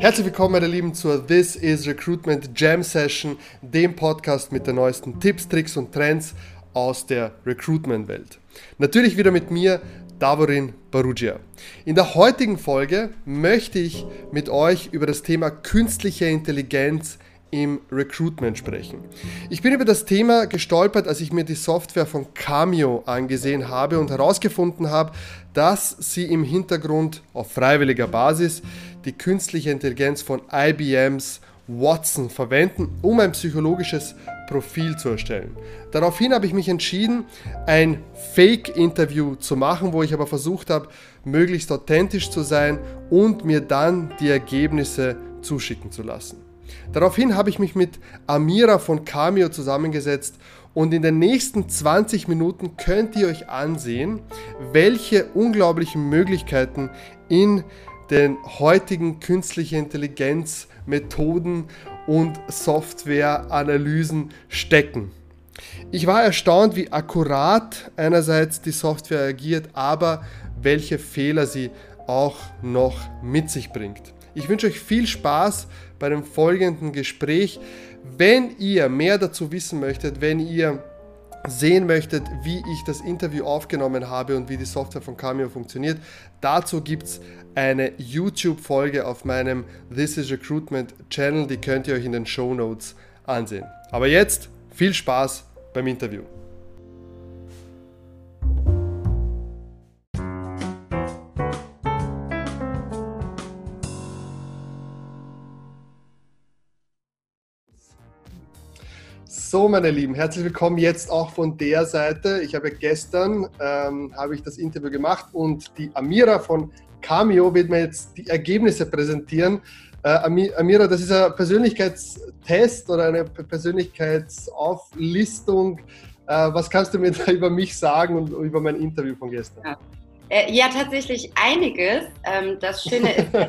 Herzlich willkommen, meine Lieben, zur This is Recruitment Jam Session, dem Podcast mit den neuesten Tipps, Tricks und Trends aus der Recruitment-Welt. Natürlich wieder mit mir, Davorin Barugia. In der heutigen Folge möchte ich mit euch über das Thema künstliche Intelligenz im Recruitment sprechen. Ich bin über das Thema gestolpert, als ich mir die Software von Cameo angesehen habe und herausgefunden habe, dass sie im Hintergrund auf freiwilliger Basis die künstliche Intelligenz von IBMs Watson verwenden, um ein psychologisches Profil zu erstellen. Daraufhin habe ich mich entschieden, ein Fake-Interview zu machen, wo ich aber versucht habe, möglichst authentisch zu sein und mir dann die Ergebnisse zuschicken zu lassen. Daraufhin habe ich mich mit Amira von Cameo zusammengesetzt und in den nächsten 20 Minuten könnt ihr euch ansehen, welche unglaublichen Möglichkeiten in den heutigen künstlichen Intelligenz Methoden und Softwareanalysen stecken. Ich war erstaunt, wie akkurat einerseits die Software agiert, aber welche Fehler sie auch noch mit sich bringt. Ich wünsche euch viel Spaß bei dem folgenden Gespräch. Wenn ihr mehr dazu wissen möchtet, wenn ihr sehen möchtet, wie ich das Interview aufgenommen habe und wie die Software von Cameo funktioniert, dazu gibt es eine YouTube-Folge auf meinem This is Recruitment Channel, die könnt ihr euch in den Show Notes ansehen. Aber jetzt viel Spaß beim Interview. So, meine Lieben, herzlich willkommen jetzt auch von der Seite. Ich habe gestern ähm, habe ich das Interview gemacht und die Amira von Cameo wird mir jetzt die Ergebnisse präsentieren. Äh, Amira, das ist ein Persönlichkeitstest oder eine Persönlichkeitsauflistung. Äh, was kannst du mir da über mich sagen und über mein Interview von gestern? Ja, äh, ja tatsächlich einiges. Ähm, das Schöne ist, dass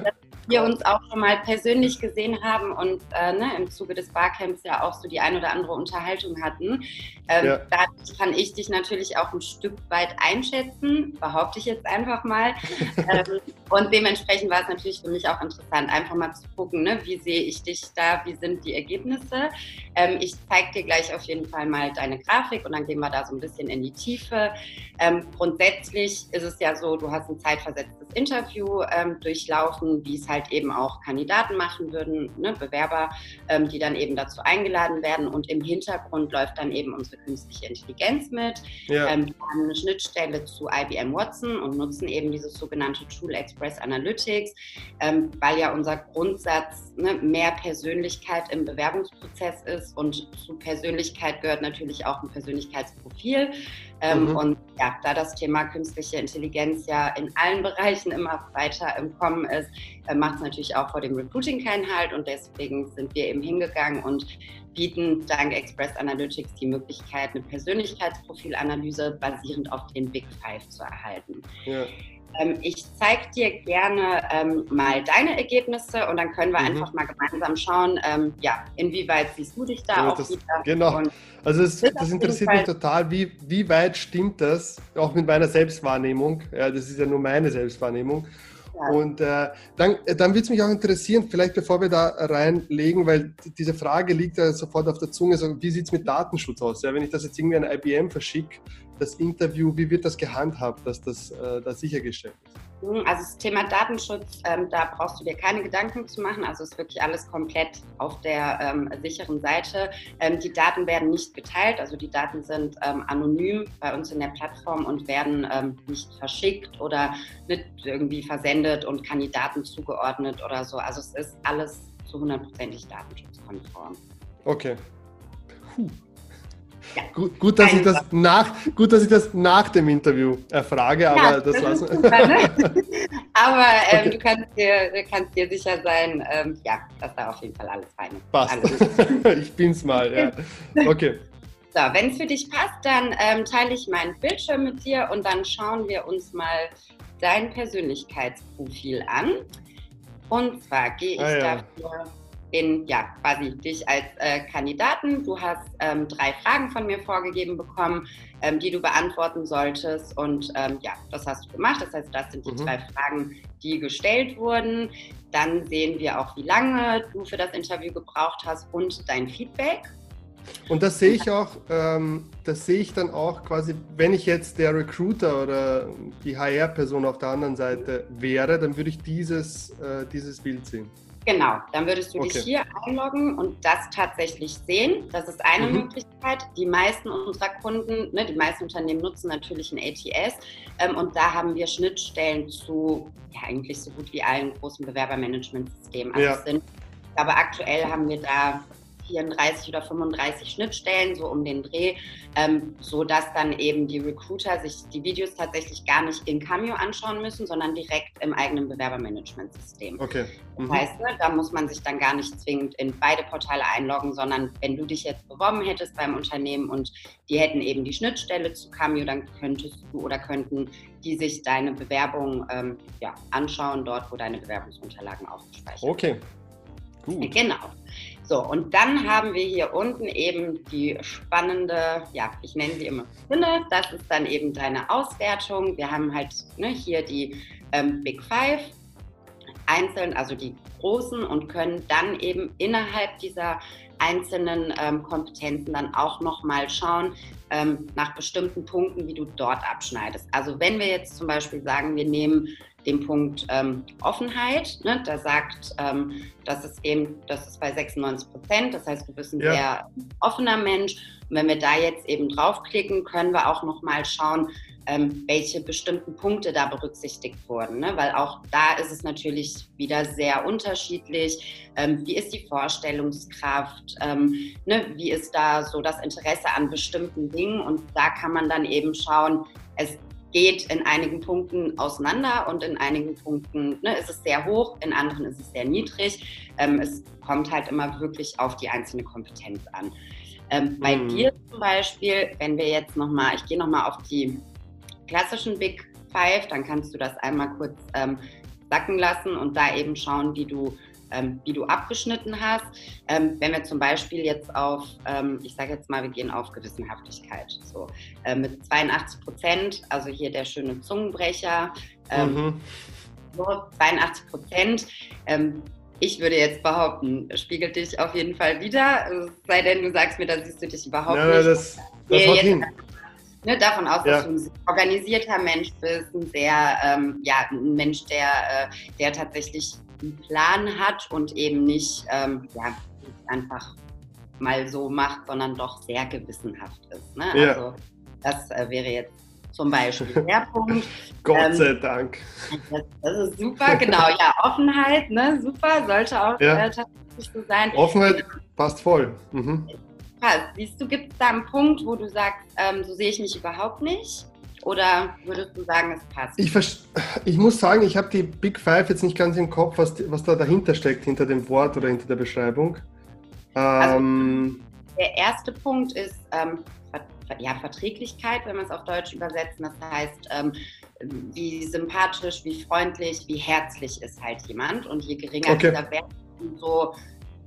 wir uns auch schon mal persönlich gesehen haben und äh, ne, im Zuge des Barcamps ja auch so die ein oder andere Unterhaltung hatten. Ähm, ja. Da kann ich dich natürlich auch ein Stück weit einschätzen, behaupte ich jetzt einfach mal. ähm, und dementsprechend war es natürlich für mich auch interessant, einfach mal zu gucken, ne, wie sehe ich dich da, wie sind die Ergebnisse. Ähm, ich zeige dir gleich auf jeden Fall mal deine Grafik und dann gehen wir da so ein bisschen in die Tiefe. Ähm, grundsätzlich ist es ja so, du hast ein zeitversetztes Interview ähm, durchlaufen, wie es halt eben auch Kandidaten machen würden, ne, Bewerber, ähm, die dann eben dazu eingeladen werden. Und im Hintergrund läuft dann eben unsere künstliche Intelligenz mit. Ja. Ähm, wir haben eine Schnittstelle zu IBM Watson und nutzen eben dieses sogenannte Tool Express Analytics, ähm, weil ja unser Grundsatz ne, mehr Persönlichkeit im Bewerbungsprozess ist. Und zu Persönlichkeit gehört natürlich auch ein Persönlichkeitsprofil. Ähm, mhm. Und ja, da das Thema künstliche Intelligenz ja in allen Bereichen immer weiter im Kommen ist, äh, macht es natürlich auch vor dem Recruiting keinen Halt. Und deswegen sind wir eben hingegangen und bieten dank Express Analytics die Möglichkeit, eine Persönlichkeitsprofilanalyse basierend auf den Big Five zu erhalten. Ja. Ähm, ich zeige dir gerne ähm, mal deine Ergebnisse und dann können wir mhm. einfach mal gemeinsam schauen, ähm, ja, inwieweit siehst du dich da ja, auch das, wieder. Genau, also das, das interessiert mich total, wie, wie weit stimmt das, auch mit meiner Selbstwahrnehmung, ja, das ist ja nur meine Selbstwahrnehmung. Und äh, dann, dann würde es mich auch interessieren, vielleicht bevor wir da reinlegen, weil diese Frage liegt ja sofort auf der Zunge, so, wie sieht es mit Datenschutz aus? Ja, wenn ich das jetzt irgendwie an IBM verschicke, das Interview, wie wird das gehandhabt, dass das äh, da sichergestellt ist? Hm, also das Thema Datenschutz, ähm, da brauchst du dir keine Gedanken zu machen. Also ist wirklich alles komplett auf der ähm, sicheren Seite. Ähm, die Daten werden nicht geteilt, also die Daten sind ähm, anonym bei uns in der Plattform und werden ähm, nicht verschickt oder nicht irgendwie versendet und Kandidaten zugeordnet oder so. Also es ist alles zu hundertprozentig datenschutzkonform. Okay. Puh. Ja. Gut, gut, dass ich das nach, gut, dass ich das nach dem Interview erfrage, aber ja, das, das lassen super, ne? Aber ähm, okay. du kannst dir, kannst dir sicher sein, ähm, ja, dass da auf jeden Fall alles fein ist. Passt. Alles ich bin's mal, ja. Okay. So, wenn es für dich passt, dann ähm, teile ich meinen Bildschirm mit dir und dann schauen wir uns mal dein Persönlichkeitsprofil an. Und zwar gehe ich ah, ja. dafür in, ja, quasi dich als äh, Kandidaten. Du hast ähm, drei Fragen von mir vorgegeben bekommen, ähm, die du beantworten solltest. Und ähm, ja, das hast du gemacht. Das heißt, das sind die mhm. zwei Fragen, die gestellt wurden. Dann sehen wir auch, wie lange du für das Interview gebraucht hast und dein Feedback. Und das sehe ich auch, ähm, das sehe ich dann auch quasi, wenn ich jetzt der Recruiter oder die HR-Person auf der anderen Seite wäre, dann würde ich dieses, äh, dieses Bild sehen. Genau, dann würdest du okay. dich hier einloggen und das tatsächlich sehen. Das ist eine mhm. Möglichkeit. Die meisten unserer Kunden, ne, die meisten Unternehmen nutzen natürlich ein ATS ähm, und da haben wir Schnittstellen zu ja, eigentlich so gut wie allen großen Bewerbermanagementsystemen. Also ja. sind, aber aktuell haben wir da 34 oder 35 Schnittstellen, so um den Dreh, ähm, so dass dann eben die Recruiter sich die Videos tatsächlich gar nicht in Cameo anschauen müssen, sondern direkt im eigenen Bewerbermanagementsystem. Okay. Mhm. Das heißt, ne, da muss man sich dann gar nicht zwingend in beide Portale einloggen, sondern wenn du dich jetzt beworben hättest beim Unternehmen und die hätten eben die Schnittstelle zu Cameo, dann könntest du oder könnten die sich deine Bewerbung ähm, ja, anschauen, dort wo deine Bewerbungsunterlagen aufgespeichert sind. Okay. Gut. Genau. So, und dann haben wir hier unten eben die spannende, ja, ich nenne sie immer Spinne. Das ist dann eben deine Auswertung. Wir haben halt ne, hier die ähm, Big Five einzeln, also die großen und können dann eben innerhalb dieser einzelnen ähm, Kompetenzen dann auch nochmal schauen ähm, nach bestimmten Punkten, wie du dort abschneidest. Also wenn wir jetzt zum Beispiel sagen, wir nehmen den Punkt ähm, Offenheit. Ne? Da sagt, ähm, das ist eben, das ist bei 96 Prozent. Das heißt, du bist ein ja. sehr offener Mensch. Und wenn wir da jetzt eben draufklicken, können wir auch nochmal schauen, ähm, welche bestimmten Punkte da berücksichtigt wurden. Ne? Weil auch da ist es natürlich wieder sehr unterschiedlich. Ähm, wie ist die Vorstellungskraft? Ähm, ne? Wie ist da so das Interesse an bestimmten Dingen? Und da kann man dann eben schauen, es geht in einigen Punkten auseinander und in einigen Punkten ne, ist es sehr hoch, in anderen ist es sehr niedrig. Ähm, es kommt halt immer wirklich auf die einzelne Kompetenz an. Ähm, bei mhm. dir zum Beispiel, wenn wir jetzt nochmal, ich gehe nochmal auf die klassischen Big Five, dann kannst du das einmal kurz ähm, sacken lassen und da eben schauen, wie du ähm, wie du abgeschnitten hast. Ähm, wenn wir zum Beispiel jetzt auf, ähm, ich sage jetzt mal, wir gehen auf Gewissenhaftigkeit, so äh, mit 82 Prozent, also hier der schöne Zungenbrecher, ähm, mhm. so 82 Prozent. Ähm, ich würde jetzt behaupten, spiegelt dich auf jeden Fall wieder, sei denn du sagst mir, da siehst du dich überhaupt ja, nicht. Das, das haut hin. Ne, davon aus, ja. dass du ein organisierter Mensch bist, ein sehr, ähm, ja, ein Mensch, der, äh, der tatsächlich einen Plan hat und eben nicht ähm, ja, einfach mal so macht, sondern doch sehr gewissenhaft ist. Ne? Ja. Also das äh, wäre jetzt zum Beispiel der Punkt. Gott ähm, sei Dank. Das, das, ist super, genau. Ja, Offenheit, ne? super, sollte auch ja. äh, tatsächlich so sein. Offenheit passt voll. Mhm. Passt. Siehst du, gibt es da einen Punkt, wo du sagst, ähm, so sehe ich mich überhaupt nicht? Oder würdest du sagen, es passt? Ich, ich muss sagen, ich habe die Big Five jetzt nicht ganz im Kopf, was, was da dahinter steckt, hinter dem Wort oder hinter der Beschreibung. Also, ähm, der erste Punkt ist ähm, ja, Verträglichkeit, wenn wir es auf Deutsch übersetzen. Das heißt, ähm, wie sympathisch, wie freundlich, wie herzlich ist halt jemand. Und je geringer okay. dieser Wert, umso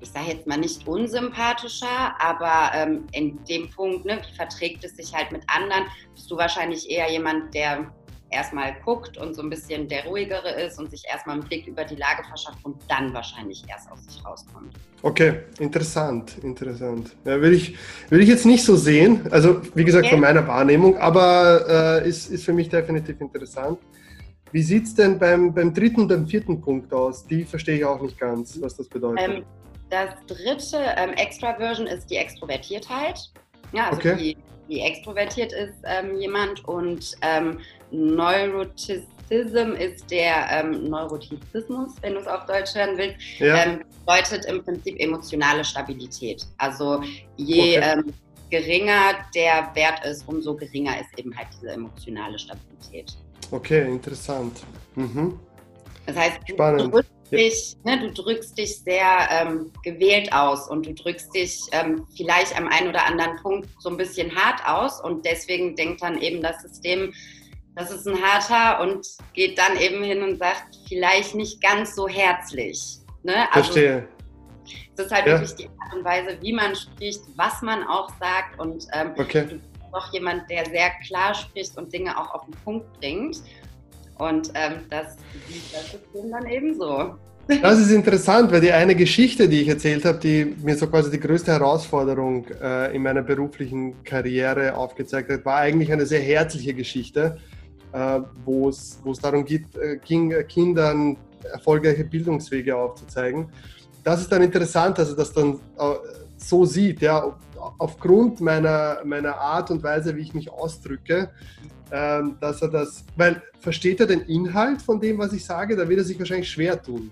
ich sage jetzt mal nicht unsympathischer, aber ähm, in dem Punkt, ne, wie verträgt es sich halt mit anderen, bist du wahrscheinlich eher jemand, der erstmal guckt und so ein bisschen der ruhigere ist und sich erstmal einen Blick über die Lage verschafft und dann wahrscheinlich erst aus sich rauskommt. Okay, interessant, interessant. Ja, will, ich, will ich jetzt nicht so sehen, also wie gesagt okay. von meiner Wahrnehmung, aber äh, ist, ist für mich definitiv interessant. Wie sieht es denn beim, beim dritten und beim vierten Punkt aus? Die verstehe ich auch nicht ganz, was das bedeutet. Ähm, das dritte ähm, Extraversion ist die Extrovertiertheit. Ja, also okay. wie, wie extrovertiert ist ähm, jemand und ähm, Neurotizism ist der ähm, Neurotizismus, wenn du es auf Deutsch hören willst, ja. ähm, bedeutet im Prinzip emotionale Stabilität. Also je okay. ähm, geringer der Wert ist, umso geringer ist eben halt diese emotionale Stabilität. Okay, interessant. Mhm. Das heißt, Spannend. du dich, ne, du drückst dich sehr ähm, gewählt aus und du drückst dich ähm, vielleicht am einen oder anderen Punkt so ein bisschen hart aus und deswegen denkt dann eben das System, das ist ein harter und geht dann eben hin und sagt, vielleicht nicht ganz so herzlich. Ne? Also, Verstehe. Es ist halt ja. wirklich die Art und Weise, wie man spricht, was man auch sagt und ähm, okay. du bist auch jemand, der sehr klar spricht und Dinge auch auf den Punkt bringt. Und ähm, das, ist dann eben so. Das ist interessant, weil die eine Geschichte, die ich erzählt habe, die mir so quasi die größte Herausforderung äh, in meiner beruflichen Karriere aufgezeigt hat, war eigentlich eine sehr herzliche Geschichte, äh, wo es darum geht, äh, ging, Kindern erfolgreiche Bildungswege aufzuzeigen. Das ist dann interessant, dass er das dann äh, so sieht, ja, aufgrund meiner, meiner Art und Weise, wie ich mich ausdrücke, dass er das, weil versteht er den Inhalt von dem, was ich sage, da wird er sich wahrscheinlich schwer tun.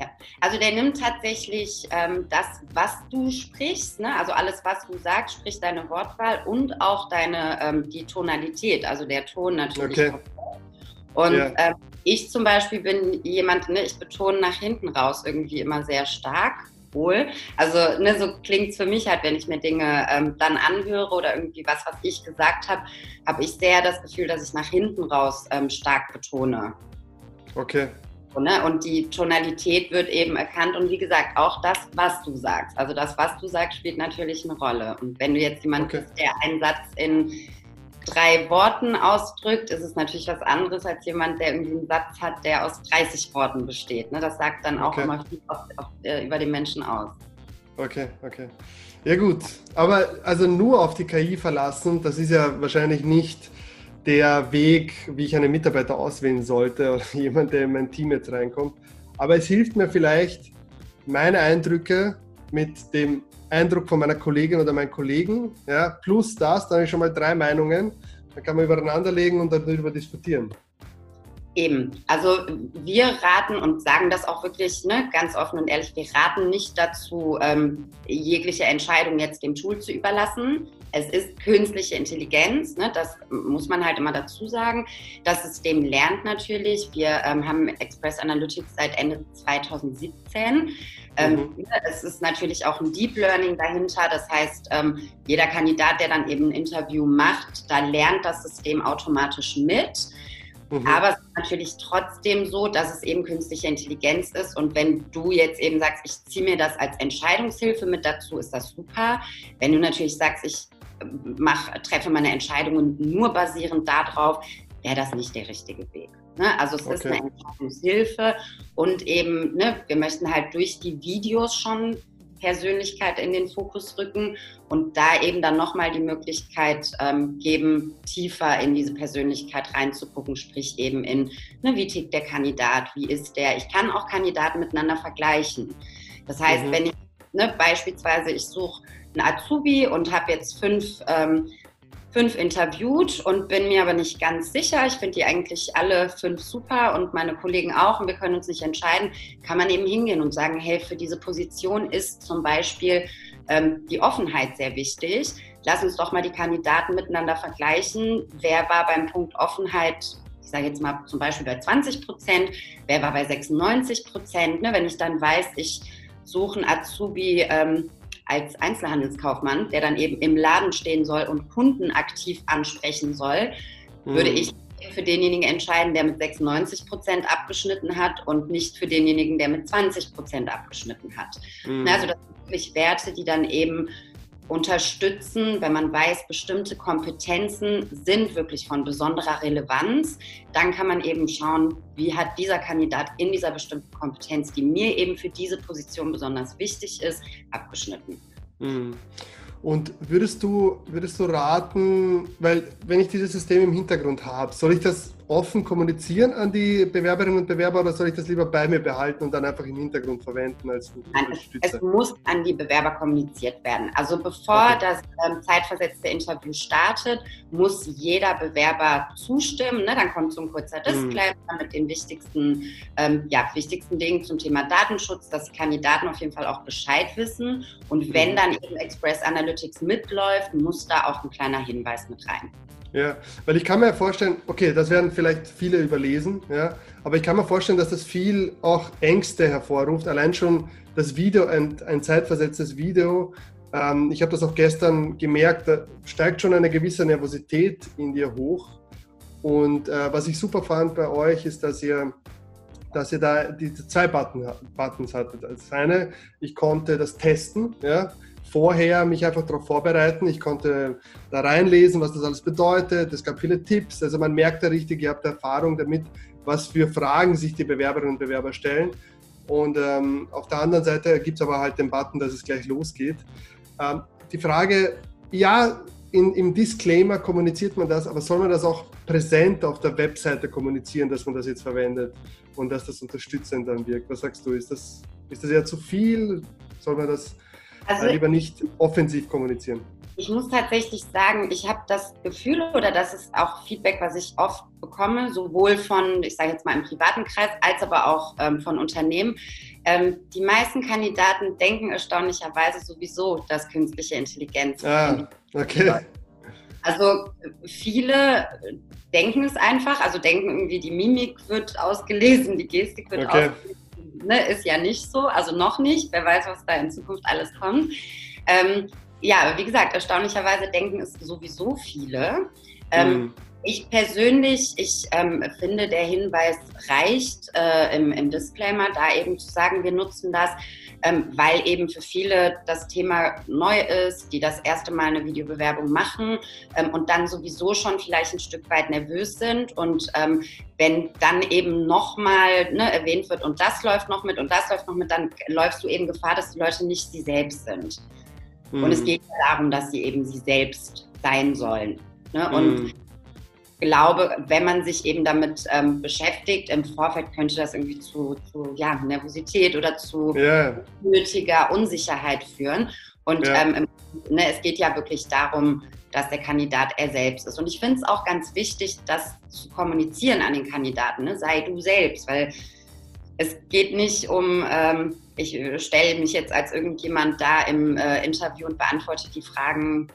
Ja. Also der nimmt tatsächlich ähm, das, was du sprichst, ne? also alles, was du sagst, sprich deine Wortwahl und auch deine ähm, die Tonalität, also der Ton natürlich. Okay. Und ja. ähm, ich zum Beispiel bin jemand, ne, ich betone nach hinten raus irgendwie immer sehr stark wohl. Also ne, so klingt es für mich halt, wenn ich mir Dinge ähm, dann anhöre oder irgendwie was, was ich gesagt habe, habe ich sehr das Gefühl, dass ich nach hinten raus ähm, stark betone. Okay. Ne? Und die Tonalität wird eben erkannt und wie gesagt, auch das, was du sagst. Also das, was du sagst, spielt natürlich eine Rolle. Und wenn du jetzt jemand okay. bist, der einen Satz in drei Worten ausdrückt, ist es natürlich was anderes als jemand, der irgendwie einen Satz hat, der aus 30 Worten besteht. Ne? Das sagt dann auch okay. immer viel auf, auf, äh, über den Menschen aus. Okay, okay. Ja gut, aber also nur auf die KI verlassen, das ist ja wahrscheinlich nicht der Weg, wie ich einen Mitarbeiter auswählen sollte oder jemand, der in mein Team jetzt reinkommt. Aber es hilft mir vielleicht, meine Eindrücke mit dem Eindruck von meiner Kollegin oder meinen Kollegen, ja, plus das, dann habe ich schon mal drei Meinungen, dann kann man übereinander legen und darüber diskutieren. Eben, also wir raten und sagen das auch wirklich ne, ganz offen und ehrlich, wir raten nicht dazu, ähm, jegliche Entscheidung jetzt dem Tool zu überlassen. Es ist künstliche Intelligenz, ne, das muss man halt immer dazu sagen. Das System lernt natürlich. Wir ähm, haben Express Analytics seit Ende 2017. Ähm, mhm. Es ist natürlich auch ein Deep Learning dahinter. Das heißt, ähm, jeder Kandidat, der dann eben ein Interview macht, da lernt das System automatisch mit. Mhm. Aber es ist natürlich trotzdem so, dass es eben künstliche Intelligenz ist. Und wenn du jetzt eben sagst, ich ziehe mir das als Entscheidungshilfe mit dazu, ist das super. Wenn du natürlich sagst, ich äh, mach, treffe meine Entscheidungen nur basierend darauf, wäre das nicht der richtige Weg. Ne? Also es okay. ist eine Entscheidungshilfe und eben, ne, wir möchten halt durch die Videos schon Persönlichkeit in den Fokus rücken und da eben dann nochmal die Möglichkeit ähm, geben, tiefer in diese Persönlichkeit reinzugucken, sprich eben in, ne, wie tickt der Kandidat, wie ist der. Ich kann auch Kandidaten miteinander vergleichen. Das heißt, mhm. wenn ich ne, beispielsweise, ich suche einen Azubi und habe jetzt fünf ähm, fünf interviewt und bin mir aber nicht ganz sicher. Ich finde die eigentlich alle fünf super und meine Kollegen auch und wir können uns nicht entscheiden, kann man eben hingehen und sagen, hey, für diese Position ist zum Beispiel ähm, die Offenheit sehr wichtig. Lass uns doch mal die Kandidaten miteinander vergleichen. Wer war beim Punkt Offenheit ich sage jetzt mal zum Beispiel bei 20 Prozent, wer war bei 96 Prozent. Ne? Wenn ich dann weiß, ich suche einen Azubi, ähm, als Einzelhandelskaufmann, der dann eben im Laden stehen soll und Kunden aktiv ansprechen soll, mhm. würde ich für denjenigen entscheiden, der mit 96 Prozent abgeschnitten hat und nicht für denjenigen, der mit 20 Prozent abgeschnitten hat. Mhm. Also das sind wirklich Werte, die dann eben unterstützen, wenn man weiß, bestimmte Kompetenzen sind wirklich von besonderer Relevanz, dann kann man eben schauen, wie hat dieser Kandidat in dieser bestimmten Kompetenz, die mir eben für diese Position besonders wichtig ist, abgeschnitten. Mhm. Und würdest du, würdest du raten, weil wenn ich dieses System im Hintergrund habe, soll ich das offen kommunizieren an die Bewerberinnen und Bewerber oder soll ich das lieber bei mir behalten und dann einfach im Hintergrund verwenden als Nein, es, muss an die Bewerber kommuniziert werden. Also bevor okay. das ähm, zeitversetzte Interview startet, muss jeder Bewerber zustimmen. Ne? Dann kommt so ein kurzer mhm. Disclaimer mhm. mit den wichtigsten, ähm, ja, wichtigsten Dingen zum Thema Datenschutz, dass Kandidaten auf jeden Fall auch Bescheid wissen. Und wenn mhm. dann eben Express Analytics mitläuft, muss da auch ein kleiner Hinweis mit rein. Ja, weil ich kann mir vorstellen, okay, das werden vielleicht viele überlesen, ja, aber ich kann mir vorstellen, dass das viel auch Ängste hervorruft. Allein schon das Video, ein, ein zeitversetztes Video, ähm, ich habe das auch gestern gemerkt, da steigt schon eine gewisse Nervosität in dir hoch. Und äh, was ich super fand bei euch, ist, dass ihr dass ihr da die zwei Button, Buttons hattet. Das eine, ich konnte das testen, ja, vorher mich einfach darauf vorbereiten. Ich konnte da reinlesen, was das alles bedeutet. Es gab viele Tipps. Also man merkt da richtig, ihr habt Erfahrung damit, was für Fragen sich die Bewerberinnen und Bewerber stellen. Und ähm, auf der anderen Seite gibt es aber halt den Button, dass es gleich losgeht. Ähm, die Frage, ja, in, im Disclaimer kommuniziert man das, aber soll man das auch präsent auf der Webseite kommunizieren, dass man das jetzt verwendet und dass das unterstützend dann wirkt? Was sagst du? Ist das, ist das eher zu viel? Soll man das also, lieber nicht offensiv kommunizieren? Ich muss tatsächlich sagen, ich habe das Gefühl oder das ist auch Feedback, was ich oft bekomme, sowohl von, ich sage jetzt mal im privaten Kreis, als aber auch ähm, von Unternehmen. Ähm, die meisten Kandidaten denken erstaunlicherweise sowieso, dass künstliche Intelligenz. Ah, okay. Also viele denken es einfach, also denken irgendwie, die Mimik wird ausgelesen, die Gestik wird okay. ausgelesen ne, ist ja nicht so, also noch nicht. Wer weiß, was da in Zukunft alles kommt. Ähm, ja, wie gesagt, erstaunlicherweise denken es sowieso viele. Ähm, mhm. Ich persönlich, ich ähm, finde, der Hinweis reicht äh, im, im, Disclaimer, da eben zu sagen, wir nutzen das, ähm, weil eben für viele das Thema neu ist, die das erste Mal eine Videobewerbung machen ähm, und dann sowieso schon vielleicht ein Stück weit nervös sind. Und ähm, wenn dann eben nochmal ne, erwähnt wird und das läuft noch mit und das läuft noch mit, dann läufst du eben Gefahr, dass die Leute nicht sie selbst sind. Mhm. Und es mhm. geht darum, dass sie eben sie selbst sein sollen. Ne? Und mhm glaube, wenn man sich eben damit ähm, beschäftigt, im Vorfeld könnte das irgendwie zu, zu ja, Nervosität oder zu yeah. nötiger Unsicherheit führen. Und yeah. ähm, ne, es geht ja wirklich darum, dass der Kandidat er selbst ist. Und ich finde es auch ganz wichtig, das zu kommunizieren an den Kandidaten. Ne? Sei du selbst, weil es geht nicht um, ähm, ich stelle mich jetzt als irgendjemand da im äh, Interview und beantworte die Fragen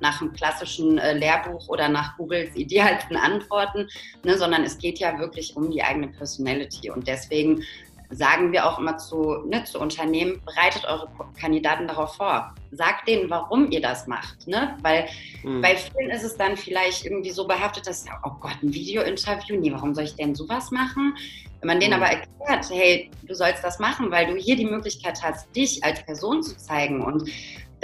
nach einem klassischen äh, Lehrbuch oder nach Googles idealsten Antworten, ne, sondern es geht ja wirklich um die eigene Personality. Und deswegen sagen wir auch immer zu, ne, zu Unternehmen, bereitet eure Kandidaten darauf vor. Sagt denen, warum ihr das macht. Ne? Weil mhm. bei vielen ist es dann vielleicht irgendwie so behaftet, dass, oh Gott, ein Videointerview, nee, warum soll ich denn sowas machen? Wenn man denen mhm. aber erklärt, hey, du sollst das machen, weil du hier die Möglichkeit hast, dich als Person zu zeigen und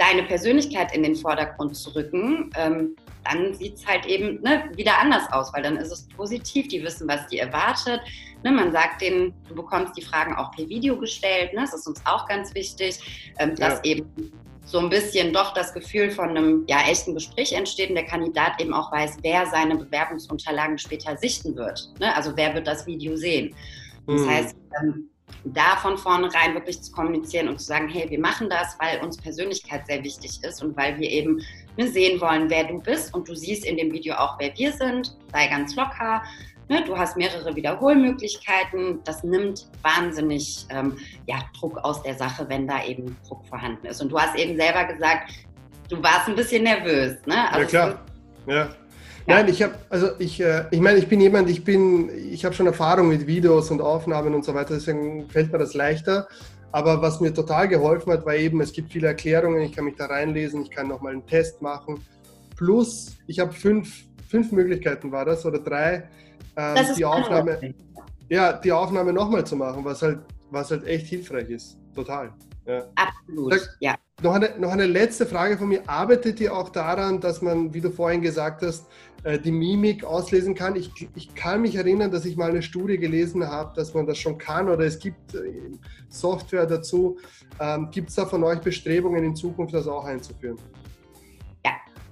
deine Persönlichkeit in den Vordergrund zu rücken, ähm, dann sieht es halt eben ne, wieder anders aus, weil dann ist es positiv, die wissen, was die erwartet. Ne, man sagt denen, du bekommst die Fragen auch per Video gestellt, ne, das ist uns auch ganz wichtig, ähm, dass ja. eben so ein bisschen doch das Gefühl von einem ja, echten Gespräch entsteht und der Kandidat eben auch weiß, wer seine Bewerbungsunterlagen später sichten wird. Ne? Also wer wird das Video sehen. Das mhm. heißt, ähm, da von vornherein wirklich zu kommunizieren und zu sagen, hey, wir machen das, weil uns Persönlichkeit sehr wichtig ist und weil wir eben sehen wollen, wer du bist und du siehst in dem Video auch, wer wir sind, sei ganz locker. Ne? Du hast mehrere Wiederholmöglichkeiten. Das nimmt wahnsinnig ähm, ja, Druck aus der Sache, wenn da eben Druck vorhanden ist. Und du hast eben selber gesagt, du warst ein bisschen nervös. Ne? Also ja, klar. Ja. Nein, ich habe, also ich, äh, ich meine, ich bin jemand, ich bin, ich habe schon Erfahrung mit Videos und Aufnahmen und so weiter, deswegen fällt mir das leichter. Aber was mir total geholfen hat, war eben, es gibt viele Erklärungen, ich kann mich da reinlesen, ich kann nochmal einen Test machen. Plus, ich habe fünf, fünf Möglichkeiten, war das, oder drei, ähm, die Aufnahme, ja, die Aufnahme nochmal zu machen, was halt, was halt echt hilfreich ist. Total. Ja. Absolut, Sag, ja. Noch eine, noch eine letzte Frage von mir. Arbeitet ihr auch daran, dass man, wie du vorhin gesagt hast, äh, die Mimik auslesen kann? Ich, ich kann mich erinnern, dass ich mal eine Studie gelesen habe, dass man das schon kann oder es gibt äh, Software dazu. Ähm, gibt es da von euch Bestrebungen in Zukunft, das auch einzuführen?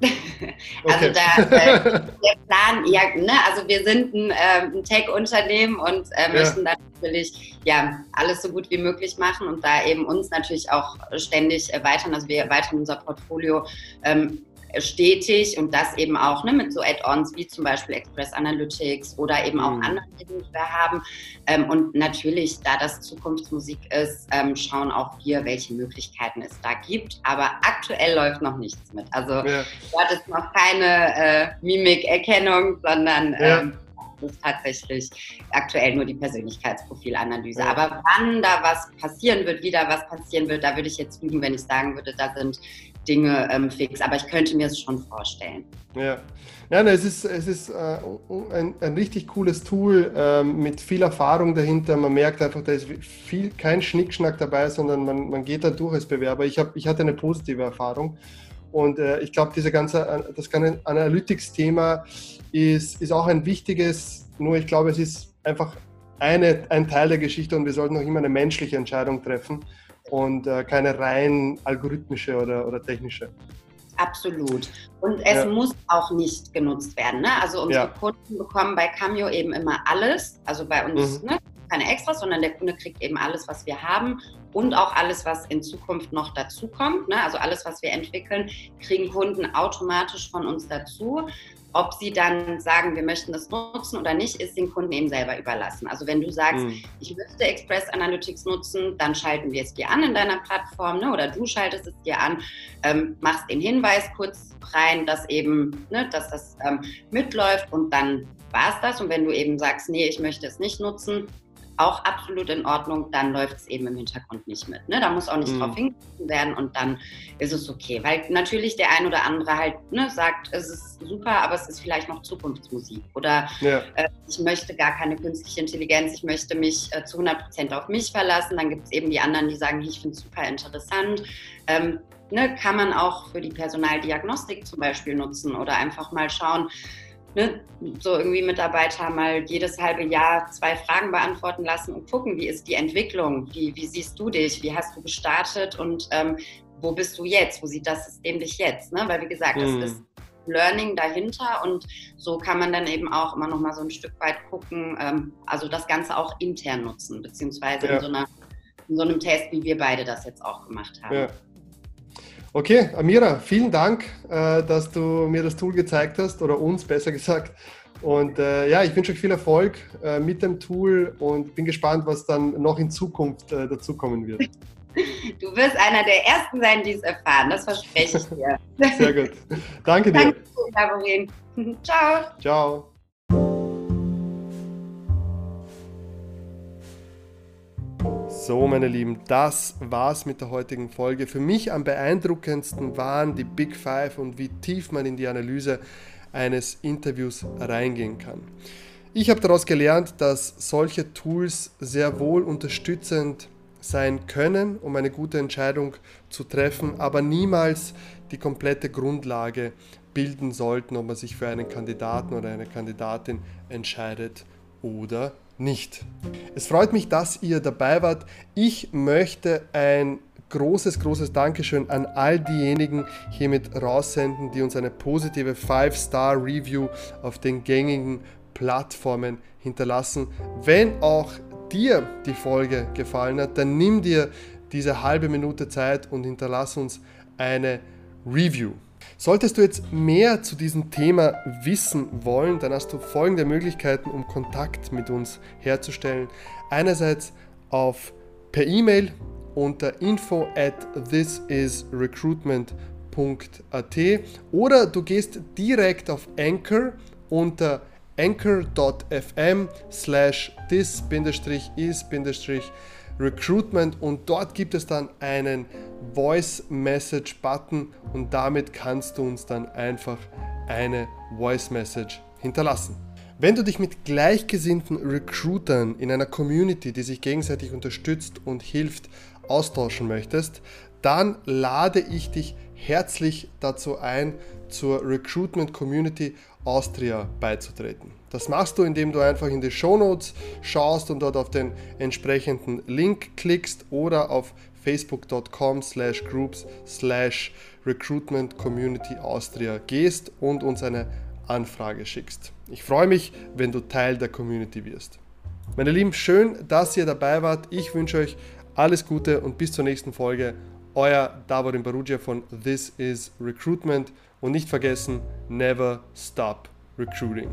Also okay. da, äh, der Plan, ja, ne, also wir sind ein, äh, ein Tech-Unternehmen und äh, möchten ja. da natürlich ja alles so gut wie möglich machen und da eben uns natürlich auch ständig erweitern. Also wir erweitern unser Portfolio ähm, stetig und das eben auch ne, mit so Add-ons wie zum Beispiel Express Analytics oder eben auch mhm. andere, die wir haben. Ähm, und natürlich, da das Zukunftsmusik ist, ähm, schauen auch wir, welche Möglichkeiten es da gibt. Aber aktuell läuft noch nichts mit. Also ja. dort ist noch keine äh, Mimikerkennung, sondern ja. ähm, ist tatsächlich aktuell nur die Persönlichkeitsprofilanalyse. Ja. Aber wann da was passieren wird, wie da was passieren wird, da würde ich jetzt lügen, wenn ich sagen würde, da sind Dinge ähm, fix, aber ich könnte mir es schon vorstellen. Ja, ja es ist, es ist äh, ein, ein, richtig cooles Tool äh, mit viel Erfahrung dahinter. Man merkt einfach, da ist viel, kein Schnickschnack dabei, sondern man, man geht da durch als Bewerber. Ich, hab, ich hatte eine positive Erfahrung. Und äh, ich glaube, diese ganze, äh, das ganze Analytics-Thema ist, ist auch ein wichtiges, nur ich glaube, es ist einfach eine, ein Teil der Geschichte und wir sollten auch immer eine menschliche Entscheidung treffen und äh, keine rein algorithmische oder, oder technische. Absolut. Und es ja. muss auch nicht genutzt werden. Ne? Also unsere ja. Kunden bekommen bei Cameo eben immer alles. Also bei uns mhm. ne, keine Extras, sondern der Kunde kriegt eben alles, was wir haben und auch alles, was in Zukunft noch dazukommt. Ne? Also alles, was wir entwickeln, kriegen Kunden automatisch von uns dazu. Ob sie dann sagen, wir möchten das nutzen oder nicht, ist den Kunden eben selber überlassen. Also wenn du sagst, mhm. ich möchte Express Analytics nutzen, dann schalten wir es dir an in deiner Plattform ne, oder du schaltest es dir an, ähm, machst den Hinweis kurz rein, dass eben, ne, dass das ähm, mitläuft und dann war es das. Und wenn du eben sagst, nee, ich möchte es nicht nutzen, auch absolut in Ordnung, dann läuft es eben im Hintergrund nicht mit. Ne? Da muss auch nicht mhm. drauf hingewiesen werden und dann ist es okay. Weil natürlich der ein oder andere halt ne, sagt, es ist super, aber es ist vielleicht noch Zukunftsmusik. Oder ja. äh, ich möchte gar keine künstliche Intelligenz, ich möchte mich äh, zu 100 Prozent auf mich verlassen. Dann gibt es eben die anderen, die sagen, ich finde es super interessant. Ähm, ne, kann man auch für die Personaldiagnostik zum Beispiel nutzen oder einfach mal schauen, ne, so irgendwie Mitarbeiter mal jedes halbe Jahr zwei Fragen beantworten lassen und gucken, wie ist die Entwicklung, wie, wie siehst du dich, wie hast du gestartet und ähm, wo bist du jetzt, wo sieht das System dich jetzt? Ne? Weil wie gesagt, mhm. das ist Learning dahinter und so kann man dann eben auch immer noch mal so ein Stück weit gucken, ähm, also das Ganze auch intern nutzen, beziehungsweise ja. in, so einer, in so einem Test, wie wir beide das jetzt auch gemacht haben. Ja. Okay, Amira, vielen Dank, äh, dass du mir das Tool gezeigt hast oder uns besser gesagt. Und äh, ja, ich wünsche euch viel Erfolg äh, mit dem Tool und bin gespannt, was dann noch in Zukunft äh, dazukommen wird. Du wirst einer der Ersten sein, die es erfahren, das verspreche ich dir. Sehr gut. Danke dir. Danke, Ciao. Ciao. So, meine Lieben, das war's mit der heutigen Folge. Für mich am beeindruckendsten waren die Big Five und wie tief man in die Analyse eines Interviews reingehen kann. Ich habe daraus gelernt, dass solche Tools sehr wohl unterstützend sein können, um eine gute Entscheidung zu treffen, aber niemals die komplette Grundlage bilden sollten, ob man sich für einen Kandidaten oder eine Kandidatin entscheidet oder nicht. Es freut mich, dass ihr dabei wart. Ich möchte ein großes, großes Dankeschön an all diejenigen hiermit raussenden, die uns eine positive 5-Star-Review auf den gängigen Plattformen hinterlassen. Wenn auch dir die Folge gefallen hat, dann nimm dir diese halbe Minute Zeit und hinterlass uns eine Review. Solltest du jetzt mehr zu diesem Thema wissen wollen, dann hast du folgende Möglichkeiten, um Kontakt mit uns herzustellen. Einerseits auf per E-Mail unter info at thisisrecruitment.at oder du gehst direkt auf Anchor unter anchor.fm slash this-is- Recruitment und dort gibt es dann einen Voice Message Button und damit kannst du uns dann einfach eine Voice Message hinterlassen. Wenn du dich mit gleichgesinnten Recruitern in einer Community, die sich gegenseitig unterstützt und hilft, austauschen möchtest, dann lade ich dich herzlich dazu ein, zur Recruitment Community Austria beizutreten. Das machst du, indem du einfach in die Show Notes schaust und dort auf den entsprechenden Link klickst oder auf facebook.com slash groups slash recruitment community Austria gehst und uns eine Anfrage schickst. Ich freue mich, wenn du Teil der Community wirst. Meine Lieben, schön, dass ihr dabei wart. Ich wünsche euch alles Gute und bis zur nächsten Folge. Euer Davorin Barugia von This is Recruitment und nicht vergessen, never stop recruiting.